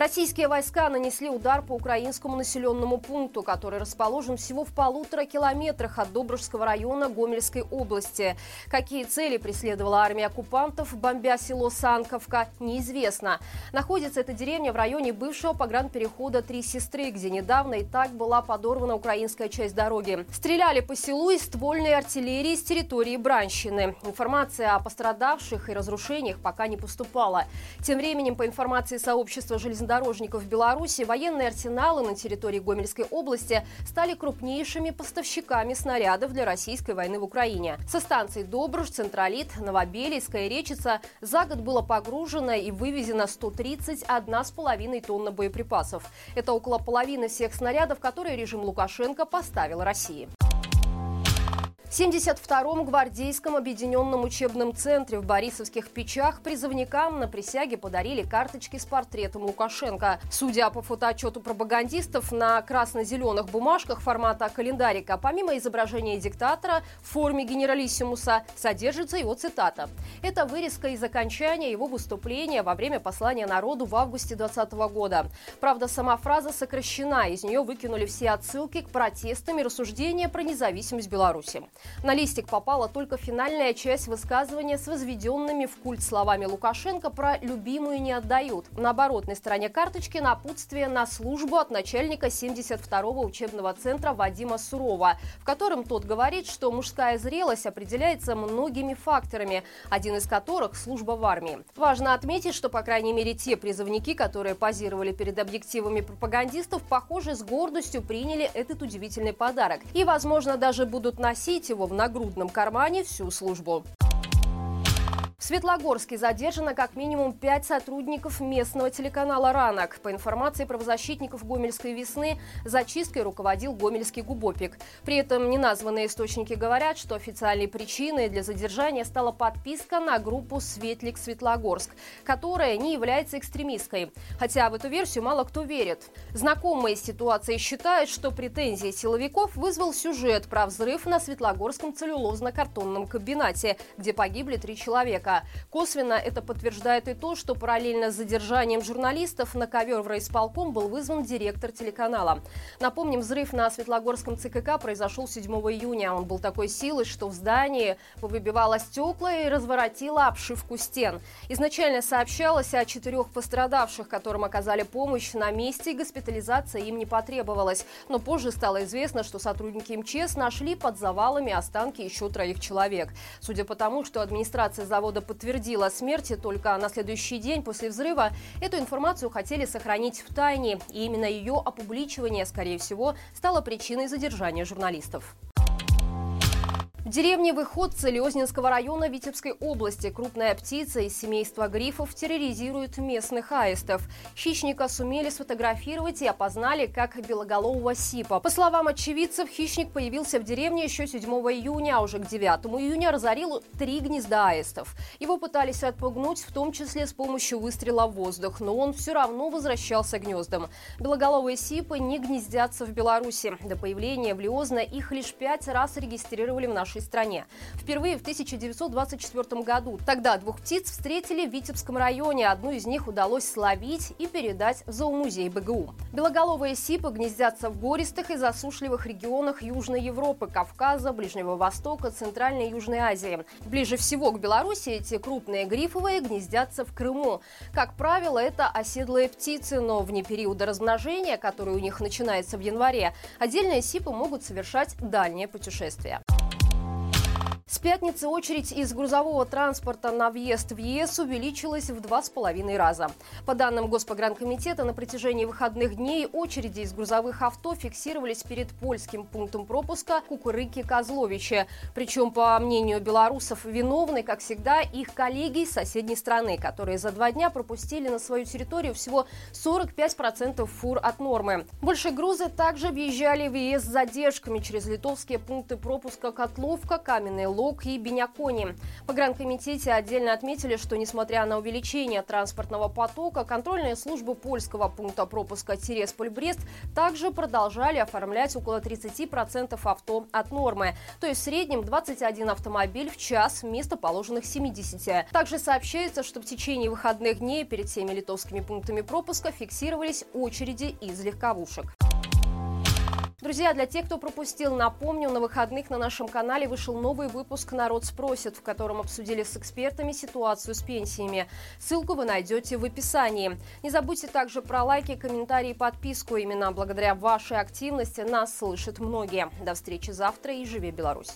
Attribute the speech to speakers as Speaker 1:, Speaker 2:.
Speaker 1: Российские войска нанесли удар по украинскому населенному пункту, который расположен всего в полутора километрах от Добружского района Гомельской области. Какие цели преследовала армия оккупантов, бомбя село Санковка, неизвестно. Находится эта деревня в районе бывшего погранперехода Три Сестры, где недавно и так была подорвана украинская часть дороги. Стреляли по селу из ствольной артиллерии с территории Бранщины. Информация о пострадавших и разрушениях пока не поступала. Тем временем, по информации сообщества железнодорожных железнодорожников Беларуси военные арсеналы на территории Гомельской области стали крупнейшими поставщиками снарядов для российской войны в Украине. Со станций Добруж, Централит, Новобелийская Речица за год было погружено и вывезено 131,5 тонны боеприпасов. Это около половины всех снарядов, которые режим Лукашенко поставил России. В 72-м гвардейском объединенном учебном центре в Борисовских Печах призывникам на присяге подарили карточки с портретом Лукашенко. Судя по фотоотчету пропагандистов, на красно-зеленых бумажках формата календарика, помимо изображения диктатора в форме генералиссимуса, содержится его цитата. Это вырезка из окончания его выступления во время послания народу в августе 2020 года. Правда, сама фраза сокращена, из нее выкинули все отсылки к протестам и рассуждения про независимость Беларуси. На листик попала только финальная часть высказывания с возведенными в культ словами Лукашенко про «любимую не отдают». На оборотной стороне карточки напутствие на службу от начальника 72-го учебного центра Вадима Сурова, в котором тот говорит, что мужская зрелость определяется многими факторами, один из которых – служба в армии. Важно отметить, что, по крайней мере, те призывники, которые позировали перед объективами пропагандистов, похоже, с гордостью приняли этот удивительный подарок. И, возможно, даже будут носить его в нагрудном кармане всю службу. Светлогорске задержано как минимум пять сотрудников местного телеканала «Ранок». По информации правозащитников «Гомельской весны», зачисткой руководил гомельский губопик. При этом неназванные источники говорят, что официальной причиной для задержания стала подписка на группу «Светлик Светлогорск», которая не является экстремистской. Хотя в эту версию мало кто верит. Знакомые с ситуацией считают, что претензии силовиков вызвал сюжет про взрыв на Светлогорском целлюлозно-картонном комбинате, где погибли три человека. Косвенно это подтверждает и то, что параллельно с задержанием журналистов на ковер в райисполком был вызван директор телеканала. Напомним, взрыв на Светлогорском ЦКК произошел 7 июня. Он был такой силой, что в здании выбивало стекла и разворотило обшивку стен. Изначально сообщалось о четырех пострадавших, которым оказали помощь на месте, и госпитализация им не потребовалась. Но позже стало известно, что сотрудники МЧС нашли под завалами останки еще троих человек. Судя по тому, что администрация завода подтвердила смерти только на следующий день после взрыва, эту информацию хотели сохранить в тайне, и именно ее опубличивание, скорее всего, стало причиной задержания журналистов. В деревне Выходцы Леознинского района Витебской области крупная птица из семейства грифов терроризирует местных аистов. Хищника сумели сфотографировать и опознали как белоголового сипа. По словам очевидцев, хищник появился в деревне еще 7 июня, а уже к 9 июня разорил три гнезда аистов. Его пытались отпугнуть, в том числе с помощью выстрела в воздух, но он все равно возвращался к гнездам. Белоголовые сипы не гнездятся в Беларуси. До появления в Лиозно их лишь пять раз регистрировали в нашей нашей стране. Впервые в 1924 году. Тогда двух птиц встретили в Витебском районе. Одну из них удалось словить и передать в зоомузей БГУ. Белоголовые сипы гнездятся в гористых и засушливых регионах Южной Европы, Кавказа, Ближнего Востока, Центральной и Южной Азии. Ближе всего к Беларуси эти крупные грифовые гнездятся в Крыму. Как правило, это оседлые птицы, но вне периода размножения, который у них начинается в январе, отдельные сипы могут совершать дальние путешествия. С пятницы очередь из грузового транспорта на въезд в ЕС увеличилась в два с половиной раза. По данным Госпогранкомитета, на протяжении выходных дней очереди из грузовых авто фиксировались перед польским пунктом пропуска Кукурыки-Козловичи. Причем, по мнению белорусов, виновны, как всегда, их коллеги из соседней страны, которые за два дня пропустили на свою территорию всего 45% фур от нормы. Больше грузы также въезжали в ЕС с задержками через литовские пункты пропуска Котловка, Каменный Белок и Бенякони. В Погранкомитете отдельно отметили, что несмотря на увеличение транспортного потока, контрольные службы польского пункта пропуска Тересполь-Брест также продолжали оформлять около 30% авто от нормы, то есть в среднем 21 автомобиль в час вместо положенных 70. Также сообщается, что в течение выходных дней перед всеми литовскими пунктами пропуска фиксировались очереди из легковушек. Друзья, для тех, кто пропустил, напомню, на выходных на нашем канале вышел новый выпуск «Народ спросит», в котором обсудили с экспертами ситуацию с пенсиями. Ссылку вы найдете в описании. Не забудьте также про лайки, комментарии и подписку. Именно благодаря вашей активности нас слышат многие. До встречи завтра и живи Беларусь!